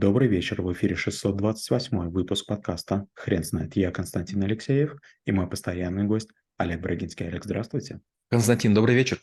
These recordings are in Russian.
Добрый вечер, в эфире 628 выпуск подкаста «Хрен знает». Я Константин Алексеев и мой постоянный гость Олег Брагинский. Олег, здравствуйте. Константин, добрый вечер.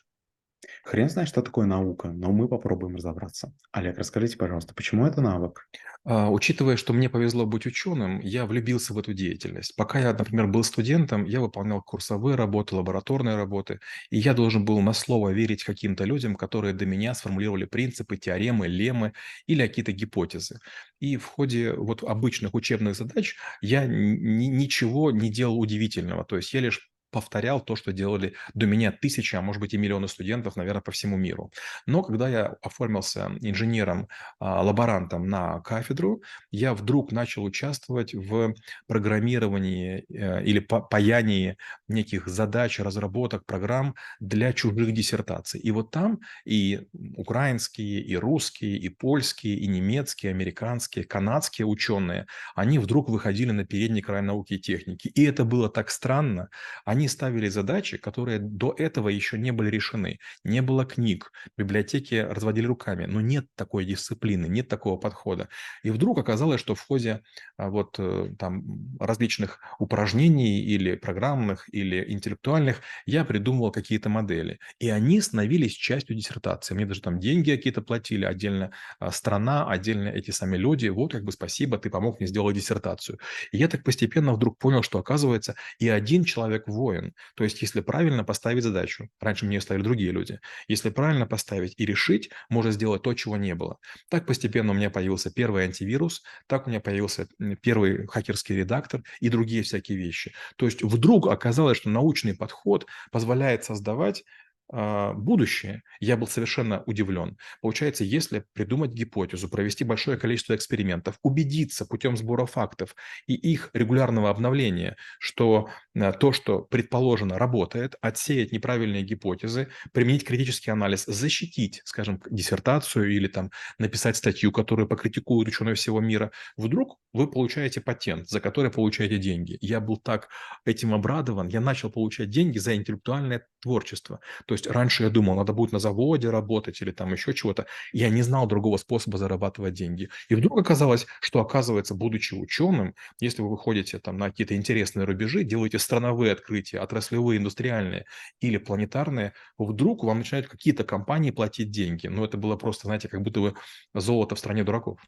Хрен знает, что такое наука, но мы попробуем разобраться. Олег, расскажите, пожалуйста, почему это навык? А, учитывая, что мне повезло быть ученым, я влюбился в эту деятельность. Пока я, например, был студентом, я выполнял курсовые работы, лабораторные работы, и я должен был на слово верить каким-то людям, которые до меня сформулировали принципы, теоремы, леммы или какие-то гипотезы. И в ходе вот обычных учебных задач я ничего не делал удивительного. То есть я лишь повторял то, что делали до меня тысячи, а может быть и миллионы студентов, наверное, по всему миру. Но когда я оформился инженером, а, лаборантом на кафедру, я вдруг начал участвовать в программировании э, или паянии неких задач, разработок, программ для чужих диссертаций. И вот там и украинские, и русские, и польские, и немецкие, американские, канадские ученые, они вдруг выходили на передний край науки и техники. И это было так странно. Они ставили задачи, которые до этого еще не были решены. Не было книг, библиотеки разводили руками, но нет такой дисциплины, нет такого подхода. И вдруг оказалось, что в ходе а, вот э, там различных упражнений или программных, или интеллектуальных я придумывал какие-то модели. И они становились частью диссертации. Мне даже там деньги какие-то платили, отдельно а, страна, отдельно эти сами люди. Вот как бы спасибо, ты помог мне сделать диссертацию. И я так постепенно вдруг понял, что оказывается и один человек в воин. То есть, если правильно поставить задачу, раньше мне ее ставили другие люди, если правильно поставить и решить, можно сделать то, чего не было. Так постепенно у меня появился первый антивирус, так у меня появился первый хакерский редактор и другие всякие вещи. То есть, вдруг оказалось, что научный подход позволяет создавать будущее, я был совершенно удивлен. Получается, если придумать гипотезу, провести большое количество экспериментов, убедиться путем сбора фактов и их регулярного обновления, что а, то, что предположено, работает, отсеять неправильные гипотезы, применить критический анализ, защитить, скажем, диссертацию или там написать статью, которую покритикуют ученые всего мира, вдруг вы получаете патент, за который получаете деньги. Я был так этим обрадован, я начал получать деньги за интеллектуальное творчество. То есть раньше я думал, надо будет на заводе работать или там еще чего-то. Я не знал другого способа зарабатывать деньги. И вдруг оказалось, что оказывается, будучи ученым, если вы выходите там на какие-то интересные рубежи, делаете страновые открытия, отраслевые, индустриальные или планетарные, вдруг вам начинают какие-то компании платить деньги. Ну, это было просто, знаете, как будто бы золото в стране дураков.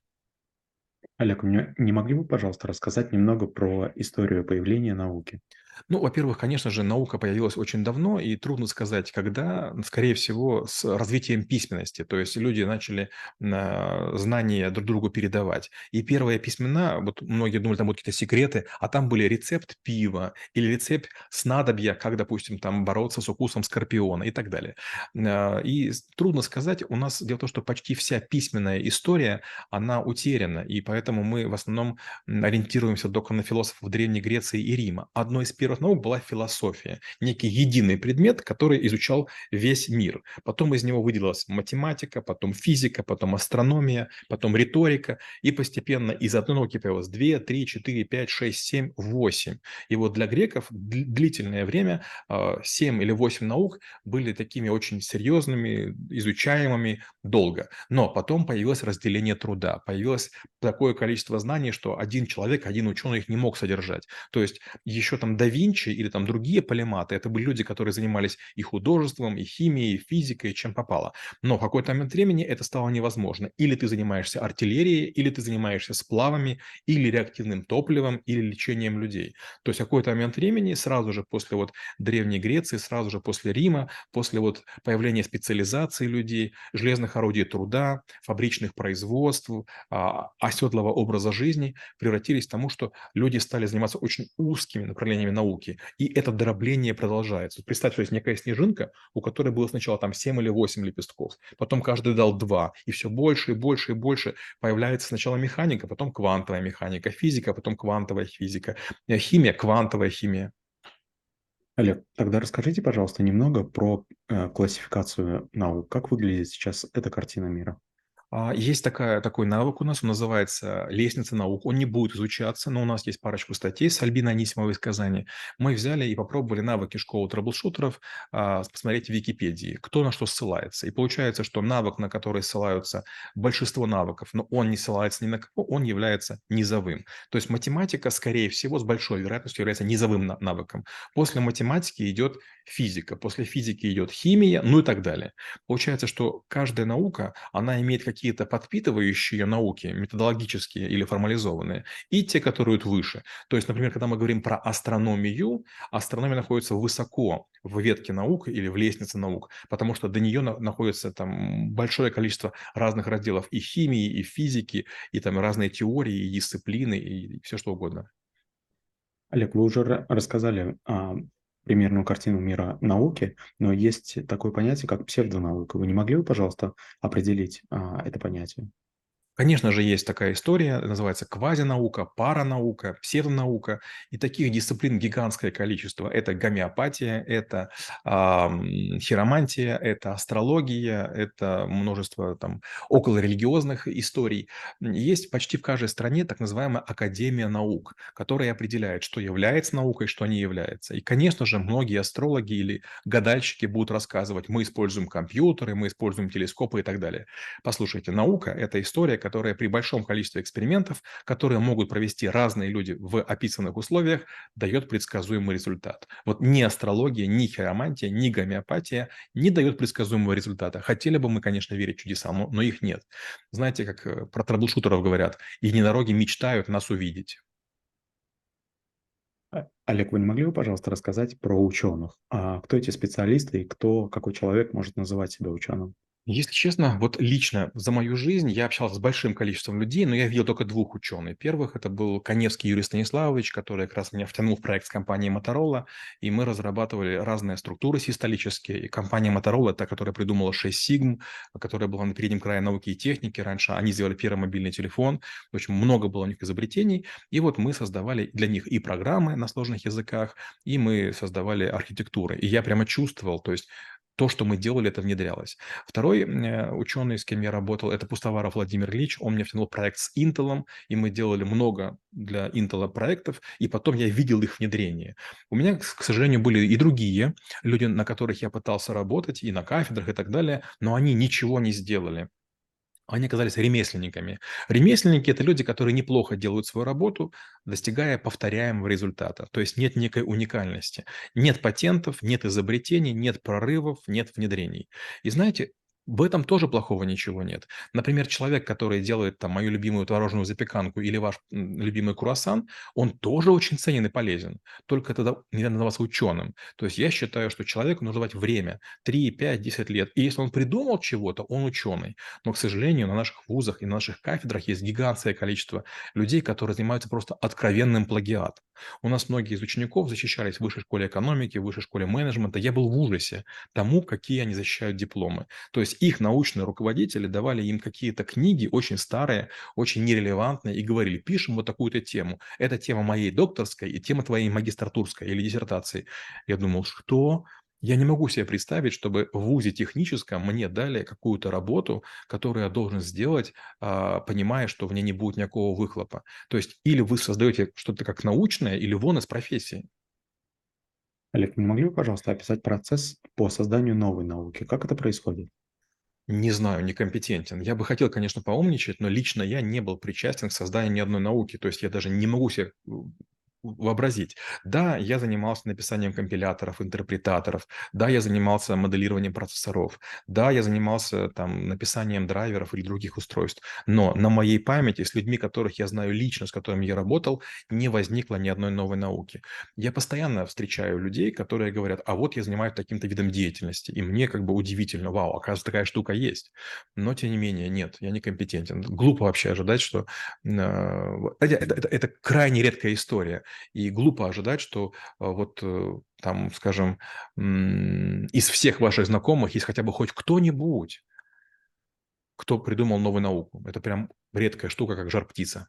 Олег, не могли бы, пожалуйста, рассказать немного про историю появления науки? Ну, во-первых, конечно же, наука появилась очень давно, и трудно сказать, когда, скорее всего, с развитием письменности. То есть люди начали а, знания друг другу передавать. И первые письмена, вот многие думали, там будут какие-то секреты, а там были рецепт пива или рецепт снадобья, как, допустим, там бороться с укусом скорпиона и так далее. А, и трудно сказать, у нас дело в том, что почти вся письменная история, она утеряна, и поэтому мы в основном ориентируемся только на философов Древней Греции и Рима. Одно из первых первых наук была философия, некий единый предмет, который изучал весь мир. Потом из него выделилась математика, потом физика, потом астрономия, потом риторика, и постепенно из одной науки появилось 2, 3, 4, 5, 6, 7, 8. И вот для греков длительное время 7 а, или 8 наук были такими очень серьезными, изучаемыми долго. Но потом появилось разделение труда, появилось такое количество знаний, что один человек, один ученый их не мог содержать. То есть еще там до Винчи или там другие полематы, это были люди, которые занимались и художеством, и химией, и физикой, чем попало. Но в какой-то момент времени это стало невозможно. Или ты занимаешься артиллерией, или ты занимаешься сплавами, или реактивным топливом, или лечением людей. То есть в какой-то момент времени, сразу же после вот Древней Греции, сразу же после Рима, после вот появления специализации людей, железных орудий труда, фабричных производств, а, оседлого образа жизни, превратились к тому, что люди стали заниматься очень узкими направлениями науки, науки. И это дробление продолжается. Представь, что есть некая снежинка, у которой было сначала там 7 или 8 лепестков, потом каждый дал 2, и все больше и больше и больше появляется сначала механика, потом квантовая механика, физика, потом квантовая физика, э, химия, квантовая химия. Олег, тогда расскажите, пожалуйста, немного про э, классификацию наук. Как выглядит сейчас эта картина мира? А, есть такая такой навык у нас, он называется "Лестница наук". Он не будет изучаться, но у нас есть парочку статей с Альбиной Анисимовой из Казани. Мы взяли и попробовали навыки школы трэблшутеров, а, посмотреть в Википедии, кто на что ссылается. И получается, что навык, на который ссылаются большинство навыков, но он не ссылается ни на кого, он является низовым. То есть математика, скорее всего, с большой вероятностью является низовым на навыком. После математики идет физика, после физики идет химия, ну и так далее. Получается, что каждая наука, она имеет какие-то подпитывающие науки, методологические или формализованные, и те, которые идут выше. То есть, например, когда мы говорим про астрономию, астрономия находится высоко в ветке наук или в лестнице наук, потому что до нее находится там большое количество разных разделов и химии, и физики, и там разные теории, и дисциплины, и все что угодно. Олег, вы уже рассказали а, примерную картину мира науки, но есть такое понятие, как псевдонаука. Вы не могли бы, пожалуйста, определить а, это понятие? Конечно же, есть такая история, называется квазинаука, паранаука, псевдонаука. И таких дисциплин гигантское количество. Это гомеопатия, это э, хиромантия, это астрология, это множество там околорелигиозных историй. Есть почти в каждой стране так называемая Академия наук, которая определяет, что является наукой, что не является. И, конечно же, многие астрологи или гадальщики будут рассказывать, мы используем компьютеры, мы используем телескопы и так далее. Послушайте, наука – это история, которая при большом количестве экспериментов, которые могут провести разные люди в описанных условиях, дает предсказуемый результат. Вот ни астрология, ни хиромантия, ни гомеопатия не дают предсказуемого результата. Хотели бы мы, конечно, верить чудесам, но их нет. Знаете, как э, про трэблшутеров говорят, единороги мечтают нас увидеть. А, Олег, вы не могли бы, пожалуйста, рассказать про ученых? А кто эти специалисты и кто, какой человек может называть себя ученым? Если честно, вот лично за мою жизнь я общался с большим количеством людей, но я видел только двух ученых. Первых это был Коневский Юрий Станиславович, который как раз меня втянул в проект с компанией Motorola, и мы разрабатывали разные структуры систолические. И компания Motorola, та, которая придумала 6 сигм, которая была на переднем крае науки и техники раньше, они сделали первый мобильный телефон, в общем, много было у них изобретений, и вот мы создавали для них и программы на сложных языках, и мы создавали архитектуры. И я прямо чувствовал, то есть то, что мы делали, это внедрялось. Второй э, ученый, с кем я работал, это Пустоваров Владимир Ильич. Он мне втянул проект с Intel, и мы делали много для Intel проектов, и потом я видел их внедрение. У меня, к сожалению, были и другие люди, на которых я пытался работать, и на кафедрах, и так далее, но они ничего не сделали они оказались ремесленниками. Ремесленники – это люди, которые неплохо делают свою работу, достигая повторяемого результата. То есть нет некой уникальности. Нет патентов, нет изобретений, нет прорывов, нет внедрений. И знаете, в этом тоже плохого ничего нет. Например, человек, который делает там мою любимую творожную запеканку или ваш любимый круассан, он тоже очень ценен и полезен. Только тогда нельзя называться ученым. То есть я считаю, что человеку нужно давать время. 3, 5, 10 лет. И если он придумал чего-то, он ученый. Но, к сожалению, на наших вузах и на наших кафедрах есть гигантское количество людей, которые занимаются просто откровенным плагиатом. У нас многие из учеников защищались в высшей школе экономики, в высшей школе менеджмента. Я был в ужасе тому, какие они защищают дипломы. То есть их научные руководители давали им какие-то книги очень старые, очень нерелевантные и говорили, пишем вот такую-то тему. Это тема моей докторской и тема твоей магистратурской или диссертации. Я думал, что? Я не могу себе представить, чтобы в ВУЗе техническом мне дали какую-то работу, которую я должен сделать, а, понимая, что в ней не будет никакого выхлопа. То есть или вы создаете что-то как научное, или вон из профессии. Олег, не могли бы, пожалуйста, описать процесс по созданию новой науки? Как это происходит? Не знаю, некомпетентен. Я бы хотел, конечно, поумничать, но лично я не был причастен к созданию ни одной науки. То есть я даже не могу себе вообразить. Да, я занимался написанием компиляторов, интерпретаторов. Да, я занимался моделированием процессоров. Да, я занимался там написанием драйверов или других устройств. Но на моей памяти с людьми, которых я знаю лично, с которыми я работал, не возникло ни одной новой науки. Я постоянно встречаю людей, которые говорят, а вот я занимаюсь таким-то видом деятельности. И мне как бы удивительно, вау, оказывается, такая штука есть. Но, тем не менее, нет, я некомпетентен. Глупо вообще ожидать, что... Э, это, это, это крайне редкая история. И глупо ожидать, что а, вот э, там, скажем, из всех ваших знакомых есть хотя бы хоть кто-нибудь, кто придумал новую науку. Это прям редкая штука, как жар-птица.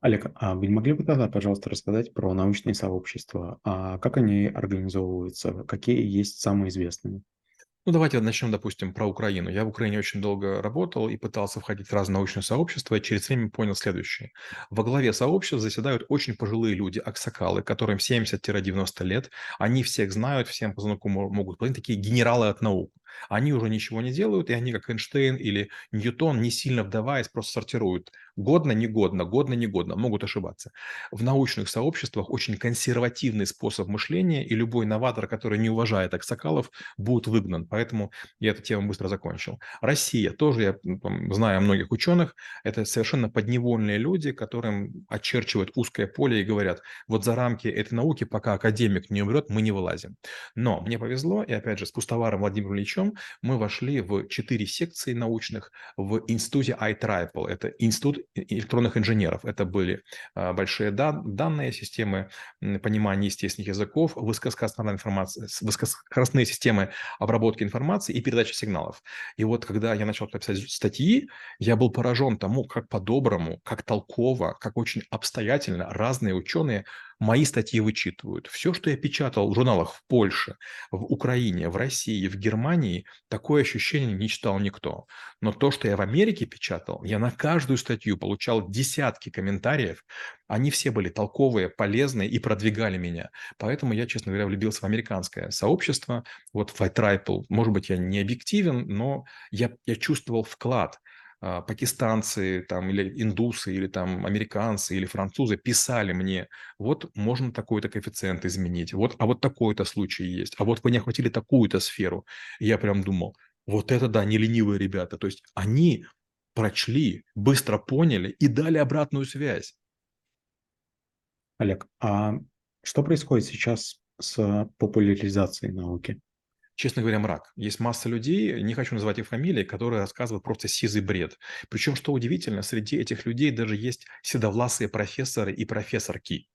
Олег, а вы не могли бы тогда, пожалуйста, рассказать про научные сообщества? А как они организовываются? Какие есть самые известные? Ну, давайте начнем, допустим, про Украину. Я в Украине очень долго работал и пытался входить в разные научные сообщества, и через время понял следующее. Во главе сообщества заседают очень пожилые люди, аксакалы, которым 70-90 лет. Они всех знают, всем по звонку могут понять, такие генералы от наук. Они уже ничего не делают, и они, как Эйнштейн или Ньютон, не сильно вдаваясь, просто сортируют. Годно, негодно, годно, негодно. Могут ошибаться. В научных сообществах очень консервативный способ мышления, и любой новатор, который не уважает аксакалов, будет выгнан. Поэтому я эту тему быстро закончил. Россия. Тоже я знаю многих ученых. Это совершенно подневольные люди, которым очерчивают узкое поле и говорят, вот за рамки этой науки, пока академик не умрет, мы не вылазим. Но мне повезло, и опять же, с Пустоваром Владимиром Ильичем мы вошли в четыре секции научных в институте IEEE. Это институт электронных инженеров. Это были а, большие данные системы понимания естественных языков, высокоскоростная информация, высокоскоростные системы обработки информации и передачи сигналов. И вот когда я начал писать статьи, я был поражен тому, как по-доброму, как толково, как очень обстоятельно разные ученые мои статьи вычитывают. Все, что я печатал в журналах в Польше, в Украине, в России, в Германии, такое ощущение не читал никто. Но то, что я в Америке печатал, я на каждую статью получал десятки комментариев. Они все были толковые, полезные и продвигали меня. Поэтому я, честно говоря, влюбился в американское сообщество. Вот в iTriple, может быть, я не объективен, но я, я чувствовал вклад – пакистанцы там, или индусы, или там американцы, или французы писали мне, вот можно такой-то коэффициент изменить, вот, а вот такой-то случай есть, а вот вы не охватили такую-то сферу. Я прям думал, вот это да, не ленивые ребята. То есть они прочли, быстро поняли и дали обратную связь. Олег, а что происходит сейчас с популяризацией науки? Честно говоря, мрак. Есть масса людей, не хочу называть их фамилии, которые рассказывают просто сизый бред. Причем, что удивительно, среди этих людей даже есть седовласые профессоры и профессорки.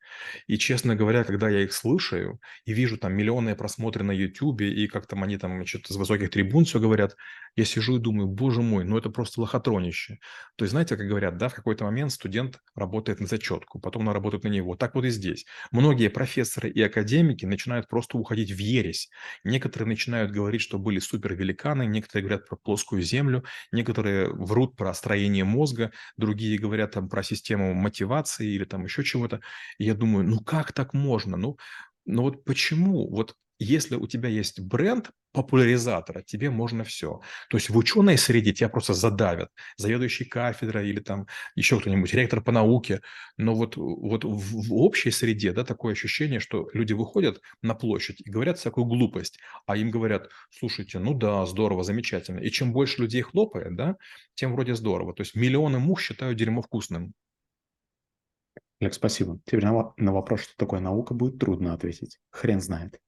И, честно говоря, когда я их слушаю и вижу там миллионные просмотры на YouTube, и как там они там что-то с высоких трибун все говорят, я сижу и думаю, боже мой, ну это просто лохотронище. То есть, знаете, как говорят, да, в какой-то момент студент работает на зачетку, потом он работает на него. Так вот и здесь. Многие профессоры и академики начинают просто уходить в ересь. Некоторые начинают говорить, что были супервеликаны, некоторые говорят про плоскую землю, некоторые врут про строение мозга, другие говорят там про систему мотивации или там еще чего-то. я думаю, ну как так можно? Ну, ну вот почему? Вот если у тебя есть бренд популяризатора, тебе можно все. То есть в ученой среде тебя просто задавят. Заведующий кафедрой или там еще кто-нибудь, ректор по науке. Но вот, вот в, в общей среде да, такое ощущение, что люди выходят на площадь и говорят всякую глупость, а им говорят, слушайте, ну да, здорово, замечательно. И чем больше людей хлопает, да, тем вроде здорово. То есть миллионы мух считают дерьмо вкусным. Олег, спасибо. Теперь на, на вопрос, что такое наука, будет трудно ответить. Хрен знает.